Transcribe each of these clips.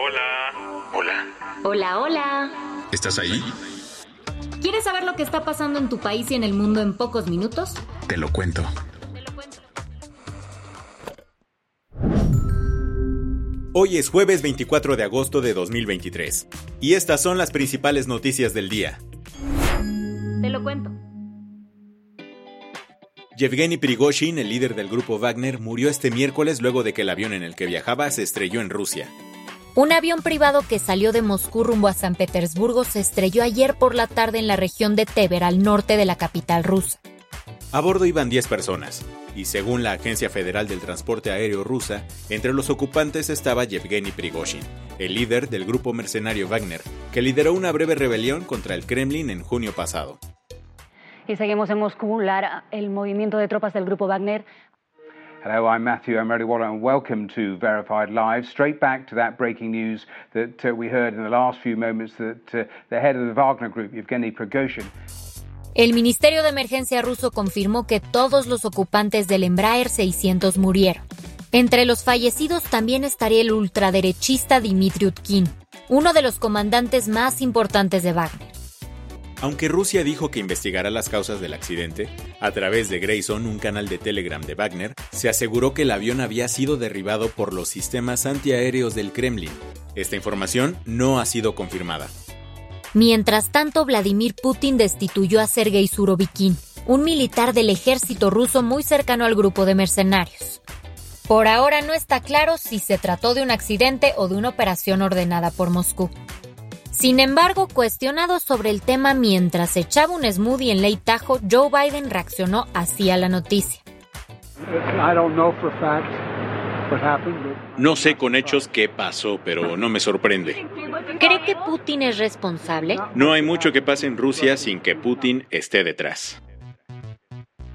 Hola. Hola. Hola, hola. ¿Estás ahí? ¿Quieres saber lo que está pasando en tu país y en el mundo en pocos minutos? Te lo cuento. Hoy es jueves 24 de agosto de 2023 y estas son las principales noticias del día. Te lo cuento. Yevgeny Prigozhin, el líder del grupo Wagner, murió este miércoles luego de que el avión en el que viajaba se estrelló en Rusia. Un avión privado que salió de Moscú rumbo a San Petersburgo se estrelló ayer por la tarde en la región de Tver, al norte de la capital rusa. A bordo iban 10 personas, y según la Agencia Federal del Transporte Aéreo rusa, entre los ocupantes estaba Yevgeny Prigozhin, el líder del grupo mercenario Wagner, que lideró una breve rebelión contra el Kremlin en junio pasado. Y seguimos en Moscú. Lara, el movimiento de tropas del grupo Wagner Hello, I'm Matthew Emery Waller, and welcome to Verified Live. Straight back to that breaking news that uh, we heard in the last few moments that uh, the head of the Wagner Group, Yevgeny Prigozhin, El Ministerio de Emergencia ruso confirmó que todos los ocupantes del Embraer 600 murieron. Entre los fallecidos también estaría el ultraderechista Dmitry Utkin, uno de los comandantes más importantes de Wagner. Aunque Rusia dijo que investigará las causas del accidente, a través de Grayson, un canal de Telegram de Wagner, se aseguró que el avión había sido derribado por los sistemas antiaéreos del Kremlin. Esta información no ha sido confirmada. Mientras tanto, Vladimir Putin destituyó a Sergei Surovikin, un militar del ejército ruso muy cercano al grupo de mercenarios. Por ahora no está claro si se trató de un accidente o de una operación ordenada por Moscú. Sin embargo, cuestionado sobre el tema mientras echaba un smoothie en Lake Tahoe, Joe Biden reaccionó así a la noticia. No sé con hechos qué pasó, pero no me sorprende. ¿Cree que Putin es responsable? No hay mucho que pase en Rusia sin que Putin esté detrás.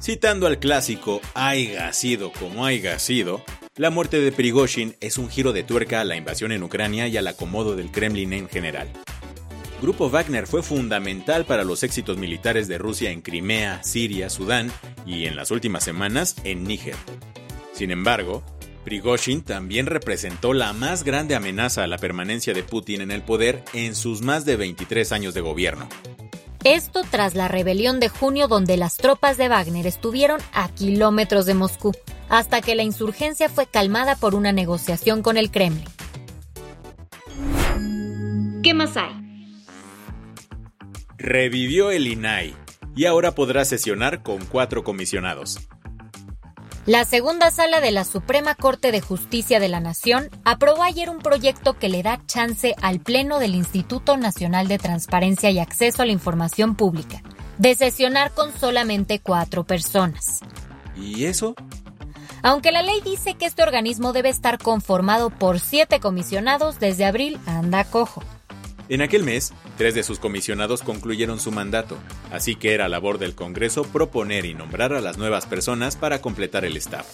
Citando al clásico haya sido como haya sido, la muerte de Prigozhin es un giro de tuerca a la invasión en Ucrania y al acomodo del Kremlin en general. Grupo Wagner fue fundamental para los éxitos militares de Rusia en Crimea, Siria, Sudán y en las últimas semanas en Níger. Sin embargo, Prigozhin también representó la más grande amenaza a la permanencia de Putin en el poder en sus más de 23 años de gobierno. Esto tras la rebelión de junio donde las tropas de Wagner estuvieron a kilómetros de Moscú, hasta que la insurgencia fue calmada por una negociación con el Kremlin. ¿Qué más hay? Revivió el INAI y ahora podrá sesionar con cuatro comisionados. La segunda sala de la Suprema Corte de Justicia de la Nación aprobó ayer un proyecto que le da chance al Pleno del Instituto Nacional de Transparencia y Acceso a la Información Pública de sesionar con solamente cuatro personas. ¿Y eso? Aunque la ley dice que este organismo debe estar conformado por siete comisionados desde abril, anda cojo. En aquel mes, tres de sus comisionados concluyeron su mandato, así que era labor del Congreso proponer y nombrar a las nuevas personas para completar el staff.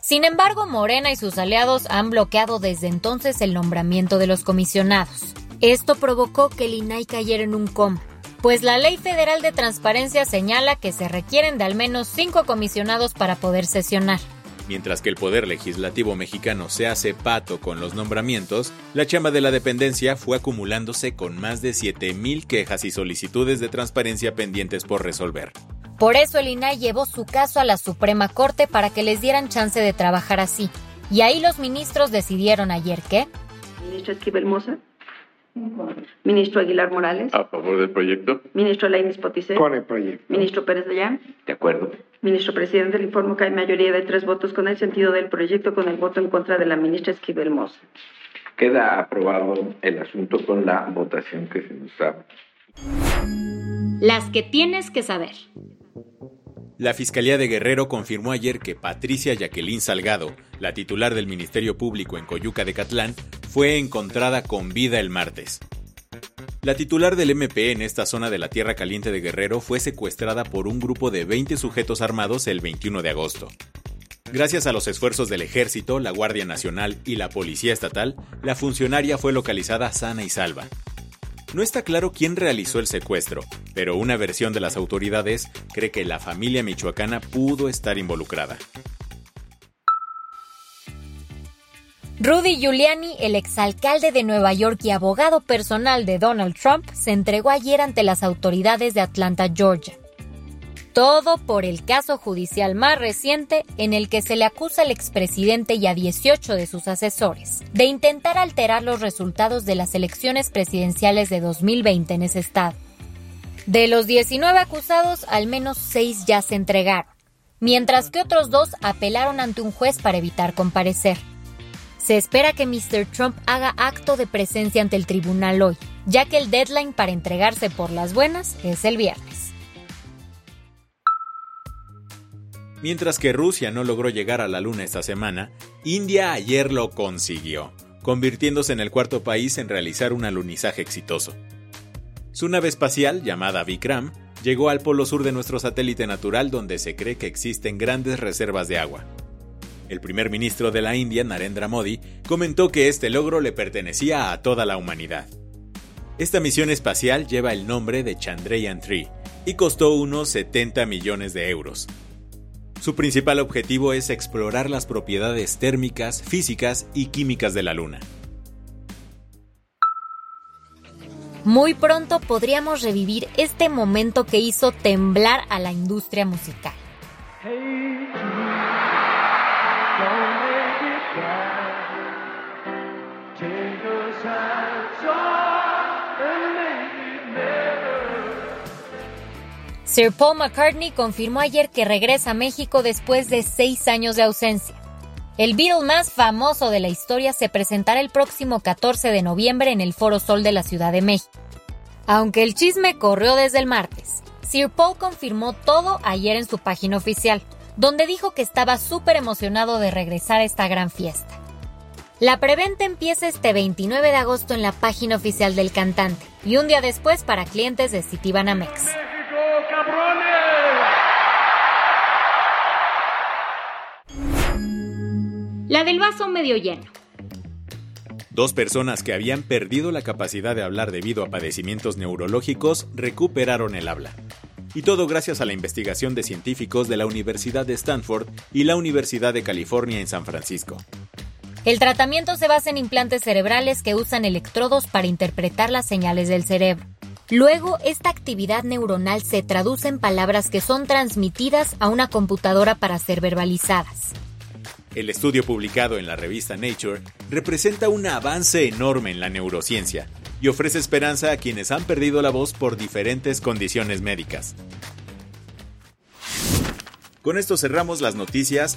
Sin embargo, Morena y sus aliados han bloqueado desde entonces el nombramiento de los comisionados. Esto provocó que el INAI cayera en un coma, pues la Ley Federal de Transparencia señala que se requieren de al menos cinco comisionados para poder sesionar. Mientras que el Poder Legislativo mexicano se hace pato con los nombramientos, la chamba de la dependencia fue acumulándose con más de 7.000 quejas y solicitudes de transparencia pendientes por resolver. Por eso el INAI llevó su caso a la Suprema Corte para que les dieran chance de trabajar así. Y ahí los ministros decidieron ayer que... Ministro Esquivel Moza. Ministro Aguilar Morales. ¿A favor del proyecto? Ministro Lainis Poticé. Con el proyecto. Ministro Pérez Dayán. De acuerdo. Ministro Presidente, le informo que hay mayoría de tres votos con el sentido del proyecto con el voto en contra de la ministra Esquivel Moza. Queda aprobado el asunto con la votación que se nos da. Las que tienes que saber. La Fiscalía de Guerrero confirmó ayer que Patricia Jacqueline Salgado, la titular del Ministerio Público en Coyuca de Catlán, fue encontrada con vida el martes. La titular del MP en esta zona de la Tierra Caliente de Guerrero fue secuestrada por un grupo de 20 sujetos armados el 21 de agosto. Gracias a los esfuerzos del Ejército, la Guardia Nacional y la Policía Estatal, la funcionaria fue localizada sana y salva. No está claro quién realizó el secuestro, pero una versión de las autoridades cree que la familia michoacana pudo estar involucrada. Rudy Giuliani, el exalcalde de Nueva York y abogado personal de Donald Trump, se entregó ayer ante las autoridades de Atlanta, Georgia. Todo por el caso judicial más reciente en el que se le acusa al expresidente y a 18 de sus asesores de intentar alterar los resultados de las elecciones presidenciales de 2020 en ese estado. De los 19 acusados, al menos 6 ya se entregaron, mientras que otros dos apelaron ante un juez para evitar comparecer. Se espera que Mr. Trump haga acto de presencia ante el tribunal hoy, ya que el deadline para entregarse por las buenas es el viernes. Mientras que Rusia no logró llegar a la Luna esta semana, India ayer lo consiguió, convirtiéndose en el cuarto país en realizar un alunizaje exitoso. Su nave espacial, llamada Vikram, llegó al polo sur de nuestro satélite natural donde se cree que existen grandes reservas de agua. El primer ministro de la India, Narendra Modi, comentó que este logro le pertenecía a toda la humanidad. Esta misión espacial lleva el nombre de Chandrayaan 3 y costó unos 70 millones de euros, su principal objetivo es explorar las propiedades térmicas, físicas y químicas de la Luna. Muy pronto podríamos revivir este momento que hizo temblar a la industria musical. Sir Paul McCartney confirmó ayer que regresa a México después de seis años de ausencia. El Beatle más famoso de la historia se presentará el próximo 14 de noviembre en el Foro Sol de la Ciudad de México. Aunque el chisme corrió desde el martes, Sir Paul confirmó todo ayer en su página oficial, donde dijo que estaba súper emocionado de regresar a esta gran fiesta. La preventa empieza este 29 de agosto en la página oficial del cantante y un día después para clientes de Citibanamex. La del vaso medio lleno. Dos personas que habían perdido la capacidad de hablar debido a padecimientos neurológicos recuperaron el habla. Y todo gracias a la investigación de científicos de la Universidad de Stanford y la Universidad de California en San Francisco. El tratamiento se basa en implantes cerebrales que usan electrodos para interpretar las señales del cerebro. Luego, esta actividad neuronal se traduce en palabras que son transmitidas a una computadora para ser verbalizadas. El estudio publicado en la revista Nature representa un avance enorme en la neurociencia y ofrece esperanza a quienes han perdido la voz por diferentes condiciones médicas. Con esto cerramos las noticias.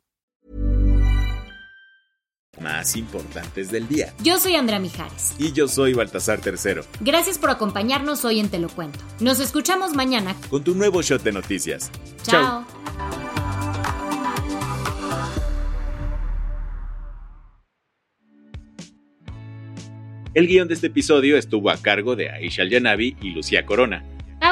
Más importantes del día. Yo soy Andrea Mijares. Y yo soy Baltasar Tercero. Gracias por acompañarnos hoy en Te lo Cuento. Nos escuchamos mañana con tu nuevo shot de noticias. Chao. El guion de este episodio estuvo a cargo de Aisha Yanavi y Lucía Corona.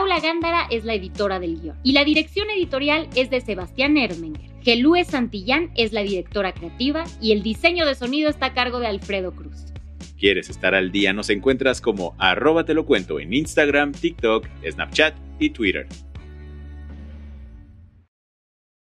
Paula Gándara es la editora del guion y la dirección editorial es de Sebastián Ermenger. Gelúe Santillán es la directora creativa y el diseño de sonido está a cargo de Alfredo Cruz. ¿Quieres estar al día? Nos encuentras como arroba te lo cuento en Instagram, TikTok, Snapchat y Twitter.